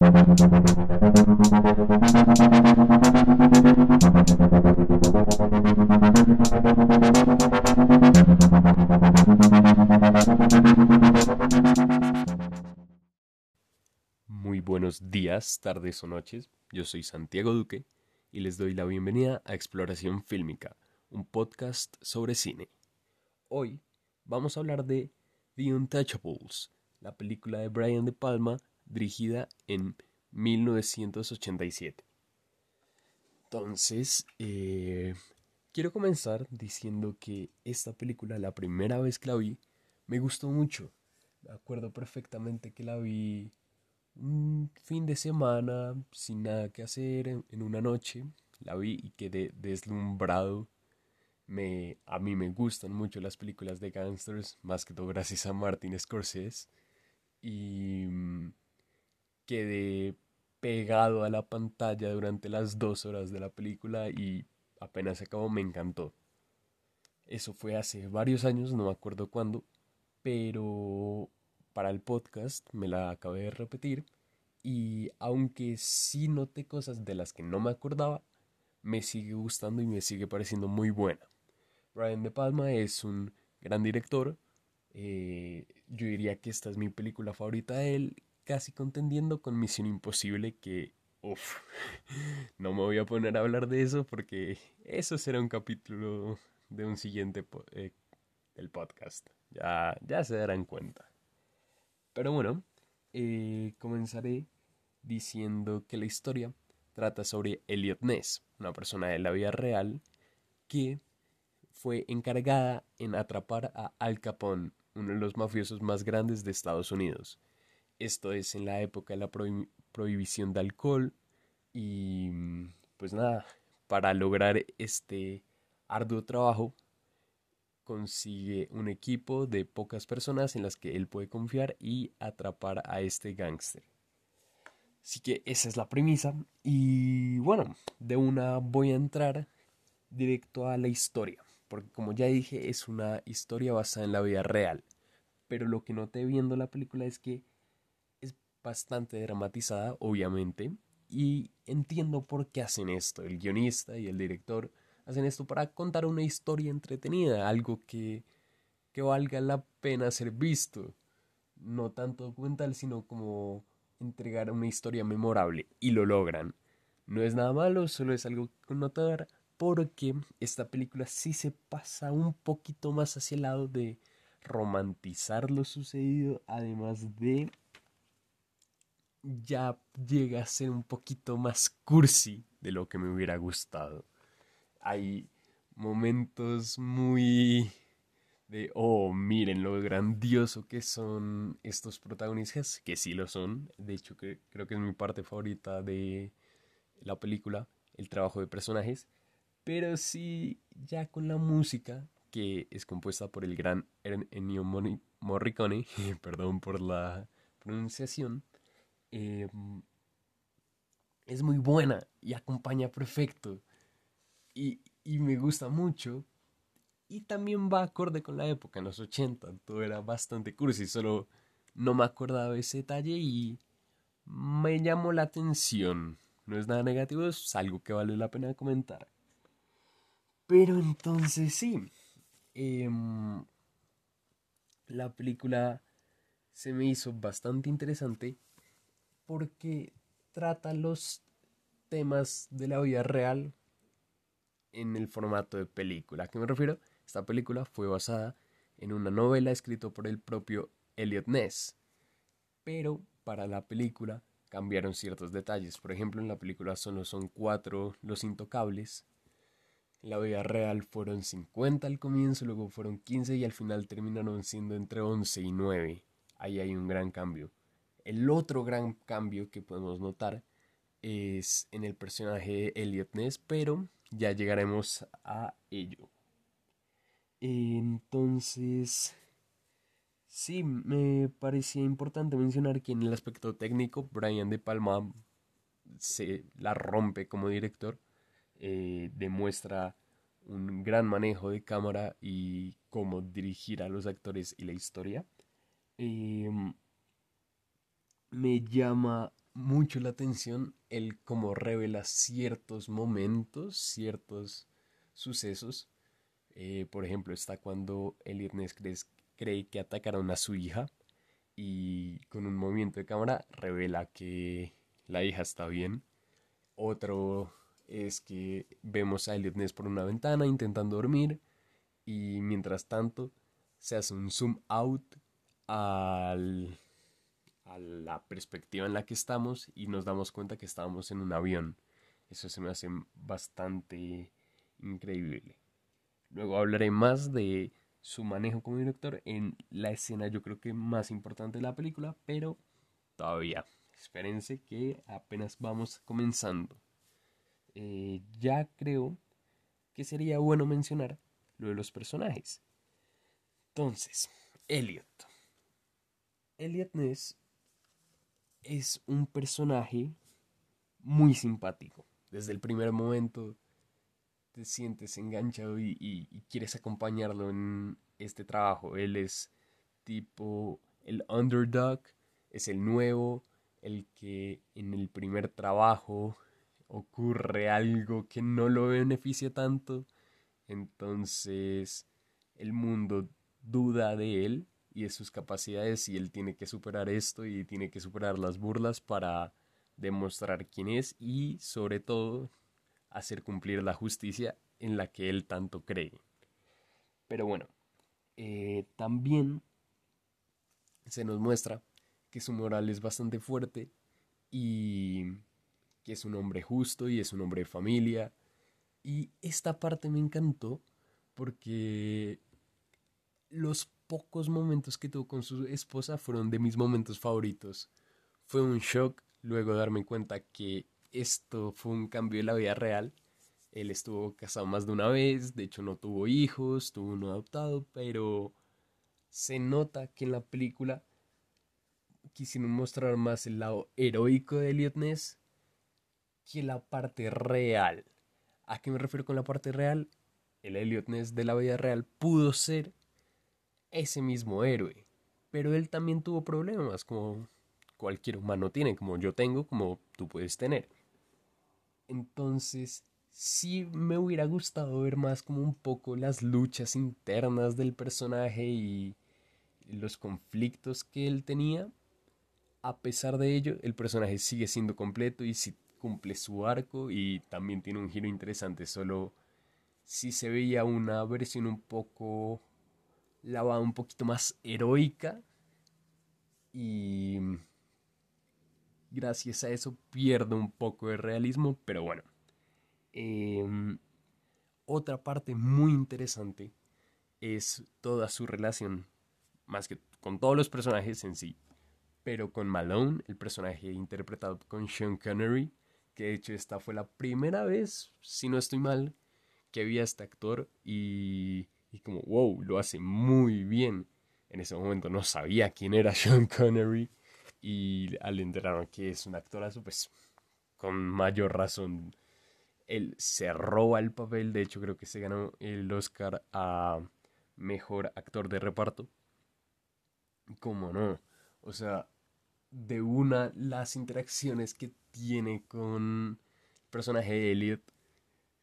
Muy buenos días, tardes o noches. Yo soy Santiago Duque y les doy la bienvenida a Exploración Fílmica, un podcast sobre cine. Hoy vamos a hablar de The Untouchables, la película de Brian De Palma dirigida en 1987. Entonces, eh, quiero comenzar diciendo que esta película, la primera vez que la vi, me gustó mucho. Me acuerdo perfectamente que la vi un fin de semana, sin nada que hacer, en, una noche. La vi y quedé deslumbrado. Me, a mí me gustan mucho las películas de gangsters, más que todo gracias a Martin Scorsese. Y quedé pegado a la pantalla durante las dos horas de la película y apenas se acabó me encantó. Eso fue hace varios años, no me acuerdo cuándo, pero para el podcast me la acabé de repetir y aunque sí noté cosas de las que no me acordaba, me sigue gustando y me sigue pareciendo muy buena. Brian De Palma es un gran director, eh, yo diría que esta es mi película favorita de él casi contendiendo con Misión Imposible que, uff, no me voy a poner a hablar de eso porque eso será un capítulo de un siguiente eh, del podcast. Ya, ya se darán cuenta. Pero bueno, eh, comenzaré diciendo que la historia trata sobre Elliot Ness, una persona de la vida real que fue encargada en atrapar a Al Capone, uno de los mafiosos más grandes de Estados Unidos. Esto es en la época de la prohibición de alcohol y pues nada, para lograr este arduo trabajo consigue un equipo de pocas personas en las que él puede confiar y atrapar a este gángster. Así que esa es la premisa y bueno, de una voy a entrar directo a la historia, porque como ya dije es una historia basada en la vida real, pero lo que noté viendo la película es que bastante dramatizada, obviamente, y entiendo por qué hacen esto. El guionista y el director hacen esto para contar una historia entretenida, algo que, que valga la pena ser visto. No tanto documental, sino como entregar una historia memorable, y lo logran. No es nada malo, solo es algo que notar, porque esta película sí se pasa un poquito más hacia el lado de romantizar lo sucedido, además de ya llega a ser un poquito más cursi de lo que me hubiera gustado. Hay momentos muy de, oh, miren lo grandioso que son estos protagonistas, que sí lo son. De hecho, que, creo que es mi parte favorita de la película, el trabajo de personajes. Pero sí, ya con la música, que es compuesta por el gran Ennio Morricone, perdón por la pronunciación, Em, es muy buena y acompaña perfecto. Y, y, me gusta mucho. Y también va acorde con la época, en los 80. Todo era bastante cursi, solo no me acordaba de ese detalle y me llamó la atención. No es nada negativo, es algo que vale la pena comentar. Pero entonces sí. Em, la película se me hizo bastante interesante porque trata los temas de la vida real en el formato de película. ¿A qué me refiero? Esta película fue basada en una novela escrita por el propio Elliot Ness, pero para la película cambiaron ciertos detalles. Por ejemplo, en la película solo son cuatro los intocables. En la vida real fueron 50 al comienzo, luego fueron 15 y al final terminaron siendo entre 11 y 9. Ahí hay un gran cambio. El otro gran cambio que podemos notar es en el personaje de Elliot Ness, pero ya llegaremos a ello. Entonces, sí, me parecía importante mencionar que en el aspecto técnico, Brian De Palma se la rompe como director, eh, demuestra un gran manejo de cámara y cómo dirigir a los actores y la historia. Em, me llama mucho la atención el cómo revela ciertos momentos, ciertos sucesos. Eh, por ejemplo, está cuando Elliot Ness cree que atacaron a su hija y con un movimiento de cámara revela que la hija está bien. Otro es que vemos a Elliot Ness por una ventana intentando dormir y mientras tanto se hace un zoom out al, a la perspectiva en la que estamos y nos damos cuenta que estábamos en un avión. Eso se me hace bastante increíble. Luego hablaré más de su manejo como director en la escena yo creo que más importante de la película, pero todavía espérense que apenas vamos comenzando. Eh, ya creo que sería bueno mencionar lo de los personajes. Entonces, Elliot. Elliot Ness es un personaje muy simpático. Desde el primer momento te sientes enganchado y, quieres acompañarlo en este trabajo. Él es tipo el underdog, es el nuevo, el que en el primer trabajo ocurre algo que no lo beneficia tanto, entonces el mundo duda de él y de sus capacidades y él tiene que superar esto y tiene que superar las burlas para demostrar quién es y sobre todo hacer cumplir la justicia en la que él tanto cree. Pero bueno, eh, también se nos muestra que su moral es bastante fuerte y que es un hombre justo y es un hombre de familia. Y esta parte me encantó porque los pocos momentos que tuvo con su esposa fueron de mis momentos favoritos. Fue un shock luego darme cuenta que esto fue un cambio de la vida real. Él estuvo casado más de una vez, de hecho no tuvo hijos, tuvo uno adoptado, pero se nota que en la película quisieron mostrar más el lado heroico de Elliot Ness que la parte real. ¿A qué me refiero con la parte real? El Elliot Ness de la vida real pudo ser ese mismo héroe, pero él también tuvo problemas como cualquier humano tiene, como yo tengo, como tú puedes tener. Entonces, sí me hubiera gustado ver más como un poco las luchas internas del personaje y los conflictos que él tenía, a pesar de ello, el personaje sigue siendo completo y cumple su arco y también tiene un giro interesante, solo si se veía una versión un poco lavada, un poquito más heroica y gracias a eso pierde un poco de realismo, pero bueno. Em, otra parte muy interesante es toda su relación, más que con todos los personajes en sí, pero con Malone, el personaje interpretado con Sean Connery, que de hecho esta fue la primera vez, si no estoy mal, que vi a este actor y, como, wow, lo hace muy bien. En ese momento no sabía quién era Sean Connery y al enterarme que es un actorazo, pues con mayor razón él se roba el papel, de hecho creo que se ganó el Oscar a Mejor Actor de Reparto. ¿Cómo no? O sea, de una las interacciones que tiene con el personaje de Elliot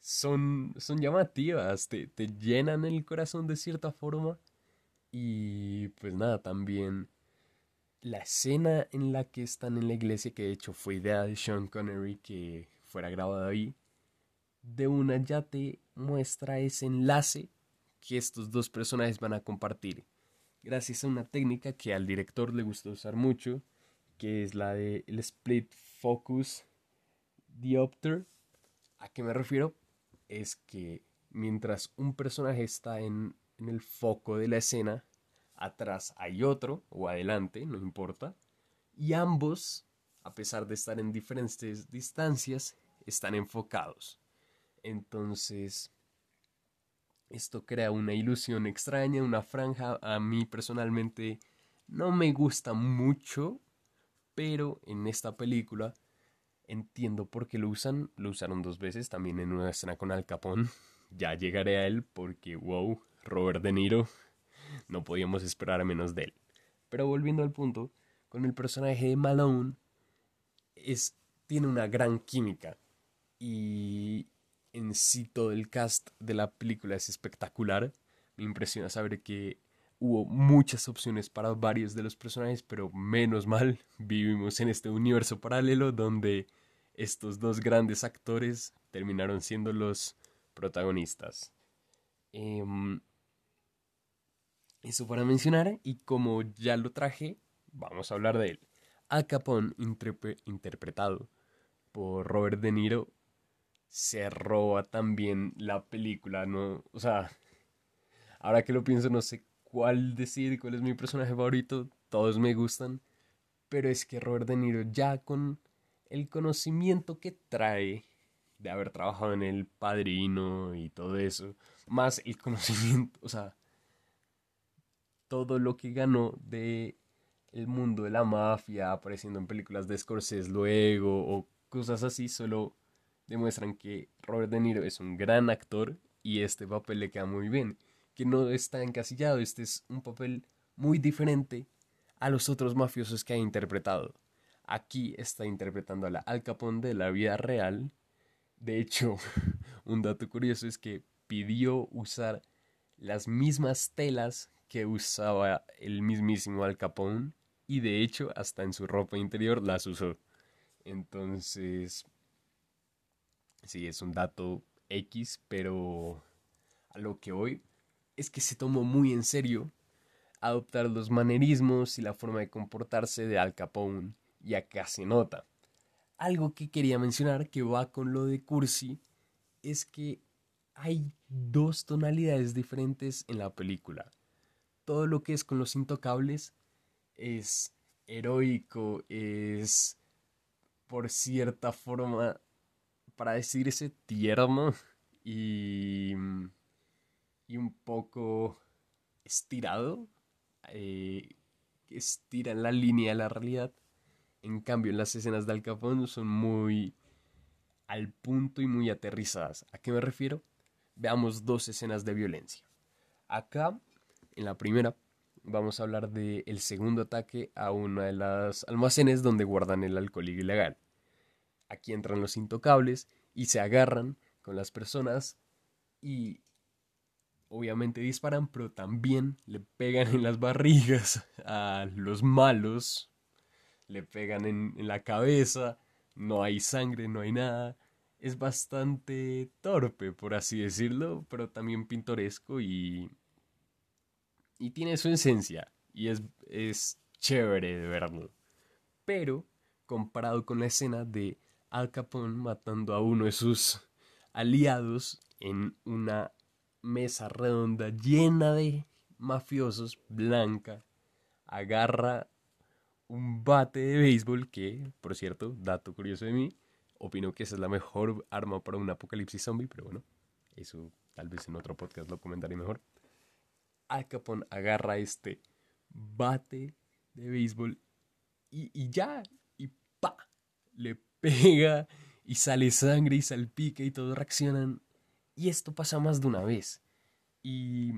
son, son llamativas, te, te llenan el corazón de cierta forma. Y pues nada, también la escena en la que están en la iglesia, que de hecho fue idea de Sean Connery que fuera grabada ahí, de una ya te muestra ese enlace que estos dos personajes van a compartir. Gracias a una técnica que al director le gustó usar mucho, que es la de el split focus diopter. ¿A qué me refiero? Es que mientras un personaje está en, el foco de la escena, atrás hay otro, o adelante, no importa, y ambos, a pesar de estar en diferentes distancias, están enfocados. Entonces, esto crea una ilusión extraña, una franja. A mí personalmente no me gusta mucho pero en esta película entiendo por qué lo usan. Lo usaron dos veces, también en una escena con Al Capone. Ya llegaré a él porque, wow, Robert De Niro, no podíamos esperar menos de él. Pero volviendo al punto, con el personaje de Malone, es, tiene una gran química y en sí todo el cast de la película es espectacular. Me impresiona saber que hubo muchas opciones para varios de los personajes, pero menos mal vivimos en este universo paralelo donde estos dos grandes actores terminaron siendo los protagonistas. Em, eso para mencionar, y como ya lo traje, vamos a hablar de él. Al Capone, interpretado por Robert De Niro, se roba también la película, ¿no? O sea, ahora que lo pienso, no sé cuál decir, cuál es mi personaje favorito, todos me gustan, pero es que Robert De Niro ya con el conocimiento que trae de haber trabajado en El Padrino y todo eso, más el conocimiento, o sea, todo lo que ganó de el mundo de la mafia, apareciendo en películas de Scorsese luego o cosas así, solo demuestran que Robert De Niro es un gran actor y este papel le queda muy bien, que no está encasillado, este es un papel muy diferente a los otros mafiosos que ha interpretado. Aquí está interpretando a la Al Capone de la vida real. De hecho, un dato curioso es que pidió usar las mismas telas que usaba el mismísimo Al Capone y de hecho hasta en su ropa interior las usó. Entonces, sí, es un dato X, pero a lo que hoy es que se tomó muy en serio adoptar los manerismos y la forma de comportarse de Al Capone y acá nota. Algo que quería mencionar que va con lo de Cursi es que hay dos tonalidades diferentes en la película. Todo lo que es con los intocables es heroico, es por cierta forma, para decirse, tierno y, y un poco estirado, eh, estira la línea de la realidad en cambio, las escenas de Al Capone son muy al punto y muy aterrizadas. ¿A qué me refiero? Veamos dos escenas de violencia. Acá, en la primera, vamos a hablar del el segundo ataque a una de las almacenes donde guardan el alcohol ilegal. Aquí entran los intocables y se agarran con las personas y obviamente disparan, pero también le pegan en las barrigas a los malos le pegan en, la cabeza, no hay sangre, no hay nada. Es bastante torpe, por así decirlo, pero también pintoresco y, y tiene su esencia y es, es chévere de verlo. Pero, comparado con la escena de Al Capone matando a uno de sus aliados en una mesa redonda llena de mafiosos, blanca, agarra un bate de béisbol que, por cierto, dato curioso de mí, opino que esa es la mejor arma para un apocalipsis zombie, pero bueno, eso tal vez en otro podcast lo comentaré mejor. Al Capone agarra este bate de béisbol y, y ya, y pa, le pega y sale sangre y salpica y todos reaccionan. Y esto pasa más de una vez. Y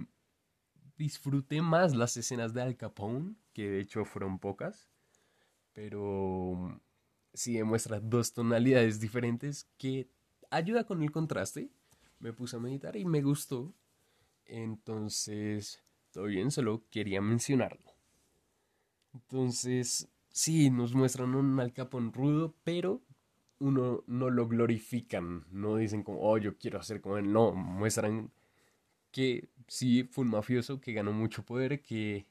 disfruté más las escenas de Al Capone, que de hecho fueron pocas pero sí demuestra dos tonalidades diferentes que ayuda con el contraste. Me puse a meditar y me gustó. Entonces, todo bien, solo quería mencionarlo. Entonces, sí, nos muestran un Al rudo, pero uno no lo glorifican, no dicen como, oh, yo quiero hacer como él, no, muestran que sí fue un mafioso que ganó mucho poder, que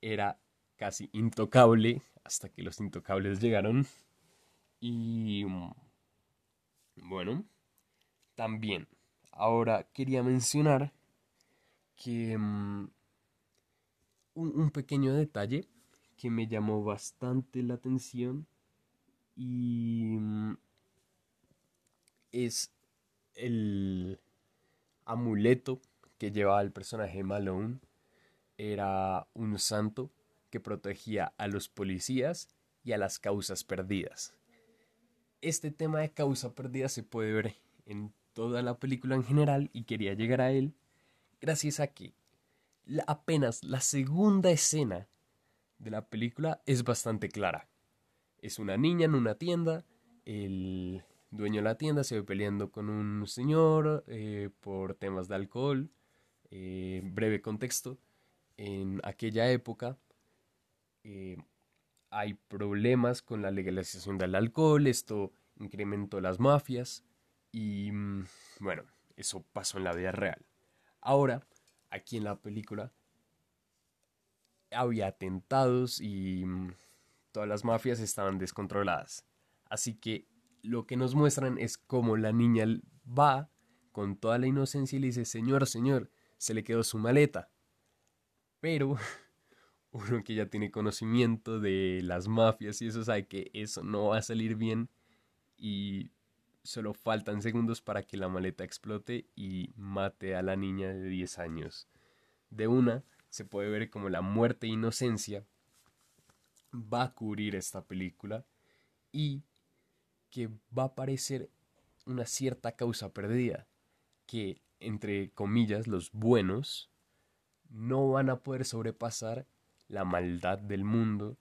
era casi intocable hasta que los intocables llegaron. Y bueno, también, ahora quería mencionar que mm, un, pequeño detalle que me llamó bastante la atención y mm, es el amuleto que llevaba el personaje Malone. Era un santo que protegía a los policías y a las causas perdidas. Este tema de causa perdida se puede ver en toda la película en general y quería llegar a él gracias a que apenas la segunda escena de la película es bastante clara. Es una niña en una tienda, el dueño de la tienda se ve peleando con un señor eh, por temas de alcohol. Eh, breve contexto, en aquella época eh, hay problemas con la legalización del alcohol, esto incrementó las mafias y mm, bueno, eso pasó en la vida real. Ahora, aquí en la película, había atentados y mm, todas las mafias estaban descontroladas. Así que lo que nos muestran es cómo la niña va con toda la inocencia y le dice, Señor, Señor, se le quedó su maleta. Pero uno que ya tiene conocimiento de las mafias y eso sabe que eso no va a salir bien y solo faltan segundos para que la maleta explote y mate a la niña de 10 años. De una se puede ver como la muerte e inocencia va a cubrir esta película y que va a aparecer una cierta causa perdida que entre comillas los buenos no van a poder sobrepasar la maldad del mundo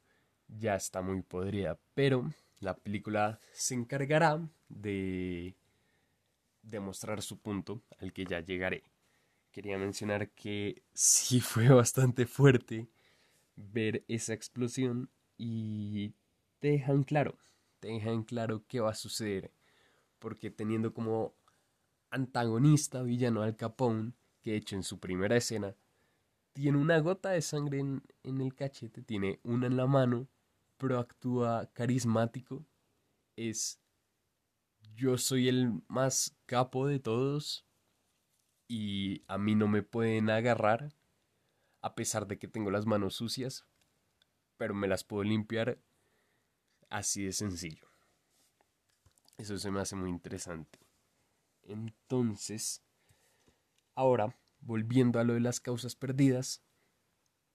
ya está muy podrida pero la película se encargará de demostrar su punto al que ya llegaré. Quería mencionar que sí fue bastante fuerte ver esa explosión y te dejan claro, te dejan claro qué va a suceder, porque teniendo como antagonista villano al Capone, que de hecho en su primera escena tiene una gota de sangre en, en el cachete, tiene una en la mano pero actúa carismático. Es yo soy el más capo de todos y a mí no me pueden agarrar a pesar de que tengo las manos sucias, pero me las puedo limpiar así de sencillo. Eso se me hace muy interesante. Entonces, ahora, volviendo a lo de las causas perdidas,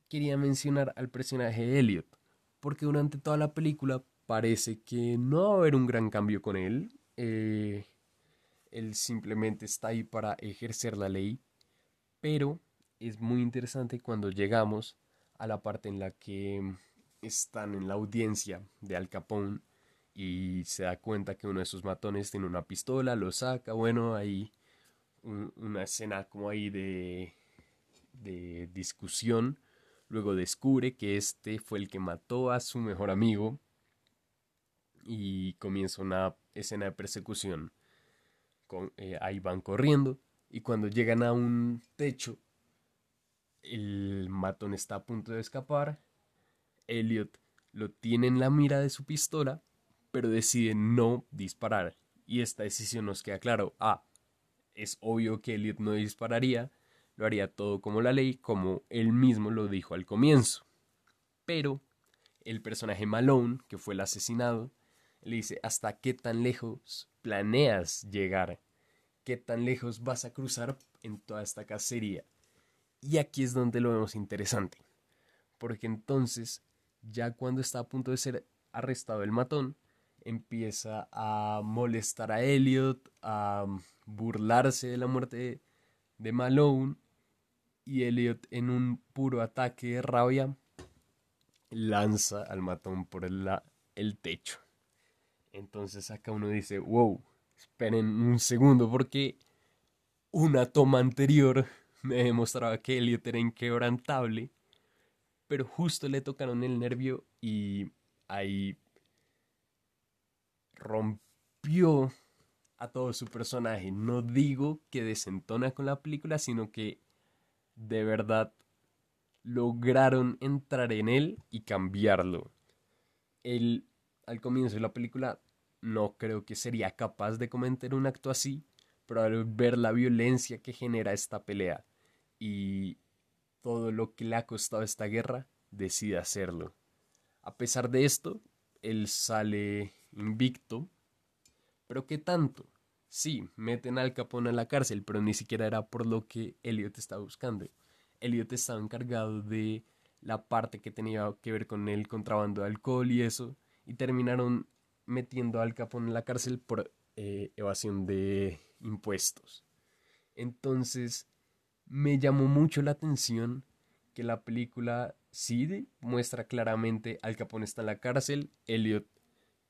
quería mencionar al personaje de Elliot porque durante toda la película parece que no va a haber un gran cambio con él. Eh, él simplemente está ahí para ejercer la ley, pero es muy interesante cuando llegamos a la parte en la que están en la audiencia de Al Capone y se da cuenta que uno de sus matones tiene una pistola, lo saca, bueno, hay una escena como ahí de, de discusión Luego descubre que este fue el que mató a su mejor amigo y comienza una escena de persecución. Eh, ahí van corriendo y cuando llegan a un techo, el matón está a punto de escapar. Elliot lo tiene en la mira de su pistola, pero decide no disparar. Y esta decisión nos queda claro. Ah, es obvio que Elliot no dispararía lo haría todo como la ley, como él mismo lo dijo al comienzo. Pero el personaje Malone, que fue el asesinado, le dice, ¿hasta qué tan lejos planeas llegar? ¿Qué tan lejos vas a cruzar en toda esta cacería? Y aquí es donde lo vemos interesante, porque entonces, ya cuando está a punto de ser arrestado el matón, empieza a molestar a Elliot, a burlarse de la muerte de Malone y Elliot en un puro ataque de rabia lanza al matón por el, el techo. Entonces acá uno dice, wow, esperen un segundo porque una toma anterior me demostraba que Elliot era inquebrantable, pero justo le tocaron el nervio y ahí rompió a todo su personaje. No digo que desentona con la película, sino que de verdad lograron entrar en él y cambiarlo. Él, al comienzo de la película, no creo que sería capaz de cometer un acto así, pero al ver la violencia que genera esta pelea y todo lo que le ha costado esta guerra, decide hacerlo. A pesar de esto, él sale invicto, pero ¿qué tanto? Sí, meten al Capone a la cárcel, pero ni siquiera era por lo que Elliot estaba buscando. Elliot estaba encargado de la parte que tenía que ver con el contrabando de alcohol y eso, y terminaron metiendo al Capone en la cárcel por eh, evasión de impuestos. Entonces, me llamó mucho la atención que la película sí muestra claramente al Capone está en la cárcel, Elliot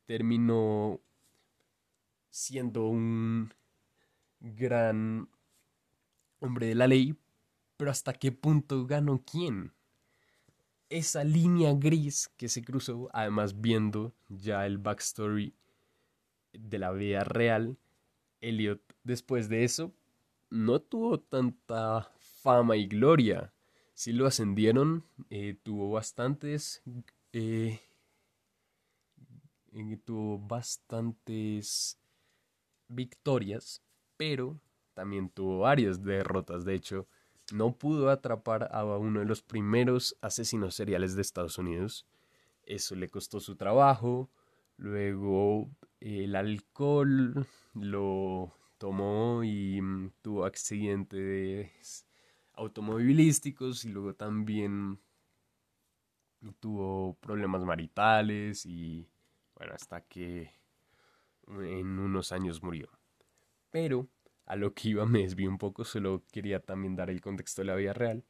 terminó siendo un gran hombre de la ley, pero hasta qué punto ganó quién. Esa línea gris que se cruzó, además viendo ya el backstory de la vida real, Elliot después de eso no tuvo tanta fama y gloria. Sí lo ascendieron, eh, tuvo bastantes eh, tuvo bastantes victorias, pero también tuvo varias derrotas. De hecho, no pudo atrapar a uno de los primeros asesinos seriales de Estados Unidos. Eso le costó su trabajo. Luego el alcohol lo tomó y mm, tuvo accidentes automovilísticos y luego también tuvo problemas maritales y bueno, hasta que en unos años murió. Pero a lo que iba me desvié un poco, solo quería también dar el contexto de la vida real,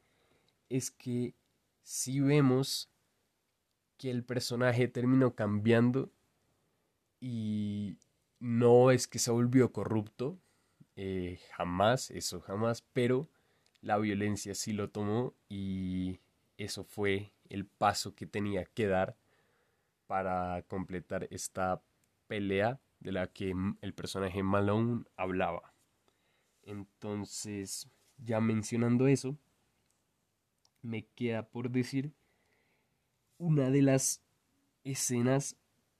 es que si vemos que el personaje terminó cambiando y no es que se volvió corrupto, eh, jamás, eso jamás, pero la violencia sí lo tomó y eso fue el paso que tenía que dar para completar esta pelea de la que el personaje Malone hablaba. Entonces, ya mencionando eso, me queda por decir una de las escenas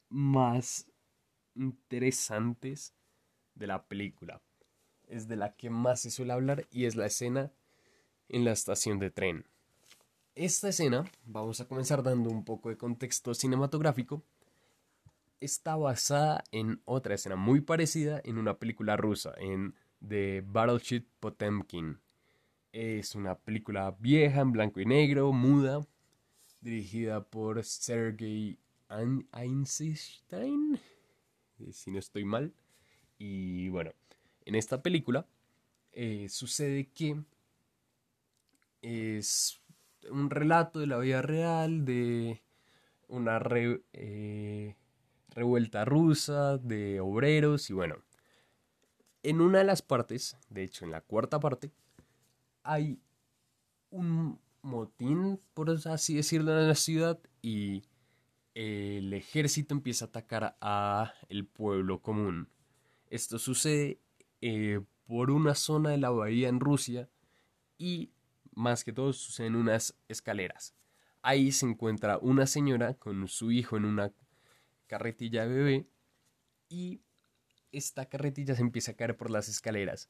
más interesantes de la película. Es de la que más se suele hablar y es la escena en la estación de tren. Esta escena, vamos a comenzar dando un poco de contexto cinematográfico, está basada en otra escena muy parecida en una película rusa, en The Battleship Potemkin. Es una película vieja, en blanco y negro, muda, dirigida por Sergei Einstein, si no estoy mal. Y bueno, en esta película eh, sucede que es un relato de la vida real, de una eh, revuelta rusa, de obreros y bueno. En una de las partes, de hecho en la cuarta parte, hay un motín, por así decirlo, en la ciudad y el ejército empieza a atacar a el pueblo común. Esto sucede eh, por una zona de la bahía en Rusia y más que todo sucede en unas escaleras. Ahí se encuentra una señora con su hijo en una carretilla de bebé y esta carretilla se empieza a caer por las escaleras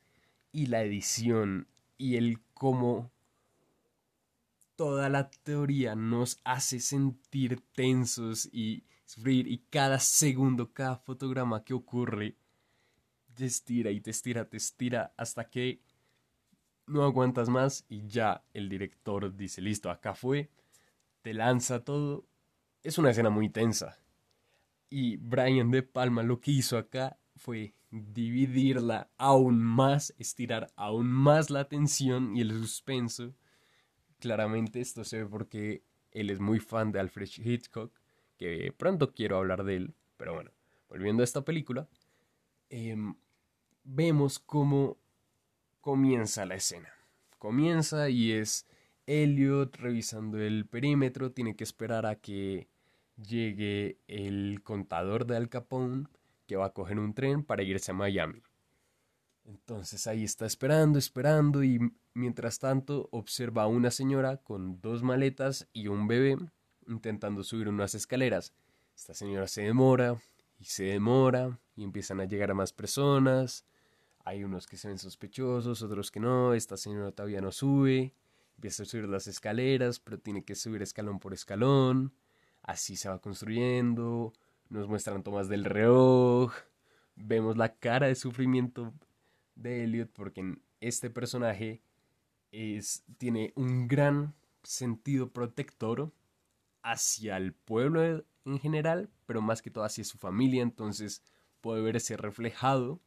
y la edición y el cómo toda la teoría nos hace sentir tensos y sufrir y cada segundo, cada fotograma que ocurre te estira y te estira, te estira hasta que no aguantas más y ya el director dice, listo, acá fue, te lanza todo. Es una escena muy tensa. Y Brian De Palma lo que hizo acá fue dividirla aún más, estirar aún más la tensión y el suspenso. Claramente esto se ve porque él es muy fan de Alfred Hitchcock, que pronto quiero hablar de él, pero bueno, volviendo a esta película, em, vemos cómo comienza la escena. Comienza y es Elliot revisando el perímetro, tiene que esperar a que llegue el contador de Al Capone que va a coger un tren para irse a Miami. Entonces ahí está esperando, esperando y mientras tanto observa a una señora con dos maletas y un bebé intentando subir unas escaleras. Esta señora se demora y se demora y empiezan a llegar a más personas hay unos que se ven sospechosos, otros que no. Esta señora todavía no sube. Empieza a subir las escaleras, pero tiene que subir escalón por escalón. Así se va construyendo. Nos muestran tomas del reloj. Vemos la cara de sufrimiento de Elliot porque este personaje tiene un gran sentido protector hacia el pueblo en general, pero más que todo hacia su familia. Entonces puede verse reflejado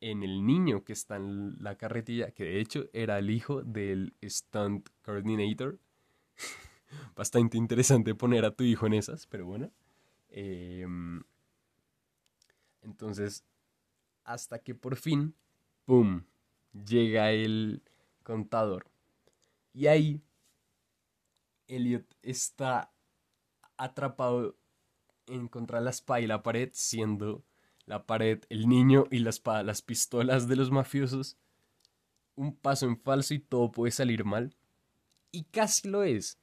en el niño que está en la carretilla, que de hecho era el hijo del stunt coordinator. Bastante interesante poner a tu hijo en esas, pero bueno. Em, Entonces, hasta que por fin, ¡pum!, llega el contador. Y ahí, Elliot está atrapado en contra la espada y la pared, siendo la pared el niño y la espada las pistolas de los mafiosos. Un paso en falso y todo puede salir mal. Y casi lo es,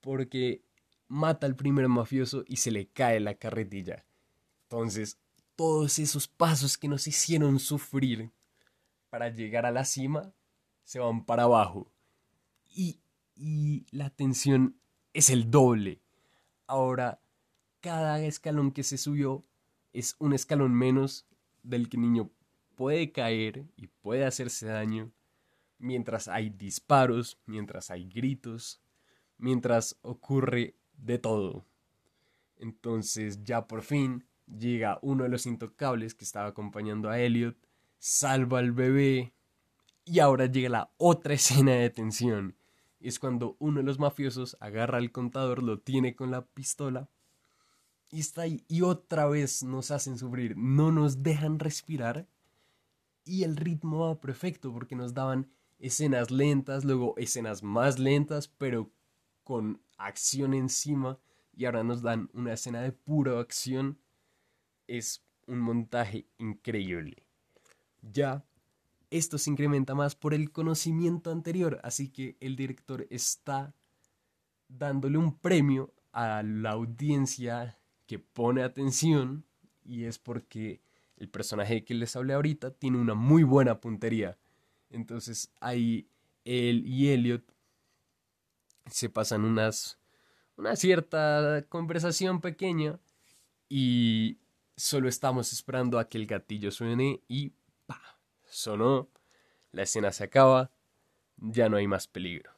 porque mata al primer mafioso y se le cae la carretilla. Entonces, todos esos pasos que nos hicieron sufrir para llegar a la cima se van para abajo. Y, y la tensión es el doble. Ahora, cada escalón que se subió es un escalón menos del que el niño puede caer y puede hacerse daño mientras hay disparos, mientras hay gritos, mientras ocurre de todo. Entonces ya por fin llega uno de los intocables que estaba acompañando a Elliot, salva al bebé y ahora llega la otra escena de tensión. Es cuando uno de los mafiosos agarra al contador, lo tiene con la pistola y está ahí y otra vez nos hacen sufrir, no nos dejan respirar y el ritmo va perfecto porque nos daban escenas lentas, luego escenas más lentas, pero con acción encima y ahora nos dan una escena de pura acción. Es un montaje increíble. Ya esto se incrementa más por el conocimiento anterior, así que el director está dándole un premio a la audiencia que pone atención y es porque el personaje que les hablé ahorita tiene una muy buena puntería. Entonces ahí él y Elliot se pasan unas, una cierta conversación pequeña y solo estamos esperando a que el gatillo suene y. Sonó, la escena se acaba, ya no hay más peligro.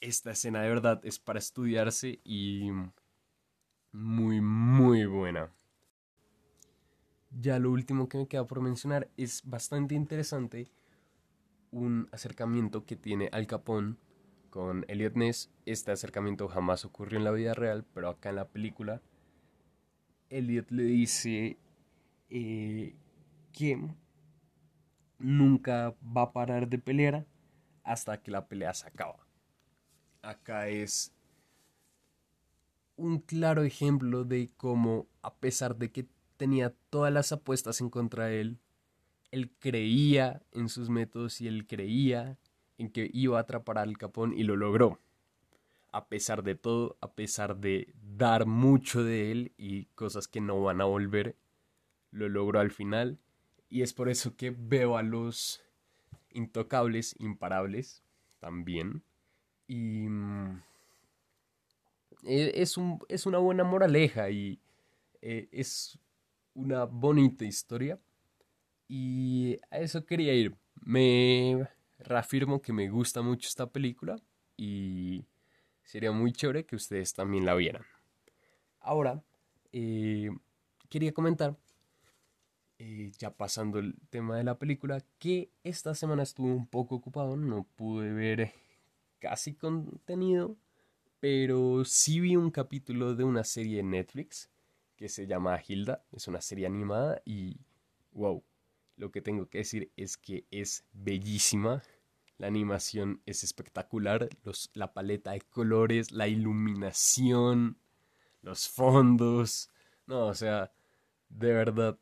Esta escena de verdad es para estudiarse y muy, muy buena. Ya lo último que me queda por mencionar es bastante interesante un acercamiento que tiene Al Capone con Elliot Ness. Este acercamiento jamás ocurrió en la vida real, pero acá en la película, Elliot le dice eh, que nunca va a parar de pelear hasta que la pelea se acaba. Acá es un claro ejemplo de cómo, a pesar de que tenía todas las apuestas en contra de él, él creía en sus métodos y él creía en que iba a atrapar al Capón y lo logró. A pesar de todo, a pesar de dar mucho de él y cosas que no van a volver, lo logró al final. Y es por eso que veo a los intocables, imparables, también. Y mm, e, es, un, es una buena moraleja y eh, es una bonita historia. Y a eso quería ir. Me reafirmo que me gusta mucho esta película y sería muy chévere que ustedes también la vieran. Ahora, eh, quería comentar, eh, ya pasando el tema de la película, que esta semana estuve un poco ocupado, no pude ver casi contenido, pero sí vi un capítulo de una serie en Netflix que se llama Hilda, es una serie animada y wow, lo que tengo que decir es que es bellísima. La animación es espectacular. Los, la paleta de colores, la iluminación, los fondos. No, o sea, de verdad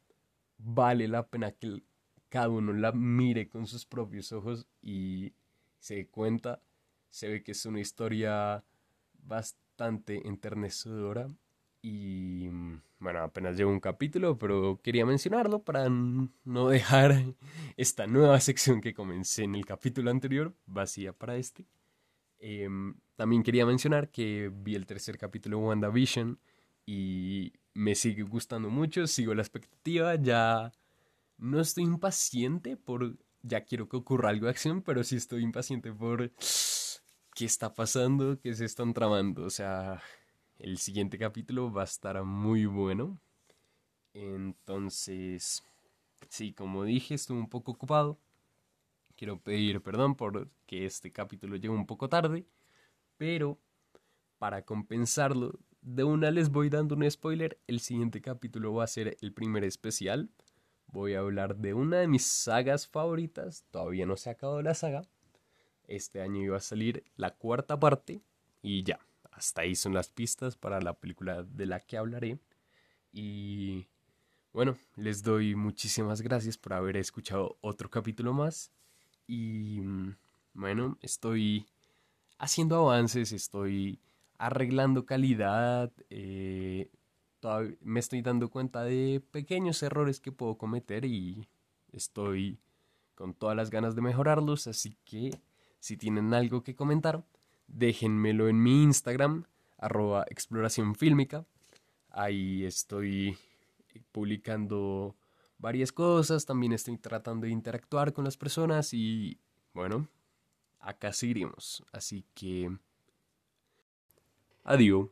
vale la pena que cada uno la mire con sus propios ojos y se dé cuenta. Se ve que es una historia bastante enternecedora y mm, bueno, apenas llevo un capítulo, pero quería mencionarlo para no dejar esta nueva sección que comencé en el capítulo anterior vacía para este. Em, también quería mencionar que vi el tercer capítulo de WandaVision y me sigue gustando mucho, sigo la expectativa, ya no estoy impaciente por, ya quiero que ocurra algo de acción, pero sí estoy impaciente por qué está pasando, qué se están tramando, o sea, el siguiente capítulo va a estar muy bueno. Entonces, sí, como dije, estuve un poco ocupado. Quiero pedir perdón por que este capítulo llegó un poco tarde, pero para compensarlo de una les voy dando un spoiler. El siguiente capítulo va a ser el primer especial. Voy a hablar de una de mis sagas favoritas. Todavía no se ha acabado la saga. Este año iba a salir la cuarta parte. Y ya, hasta ahí son las pistas para la película de la que hablaré. Y bueno, les doy muchísimas gracias por haber escuchado otro capítulo más. Y mm, bueno, estoy haciendo avances, estoy arreglando calidad, eh, me estoy dando cuenta de pequeños errores que puedo cometer y estoy con todas las ganas de mejorarlos, así que si tienen algo que comentar, déjenmelo en mi Instagram, arroba exploración fílmica. Ahí estoy publicando varias cosas, también estoy tratando de interactuar con las personas y bueno, acá seguiremos. Así que... Adiós.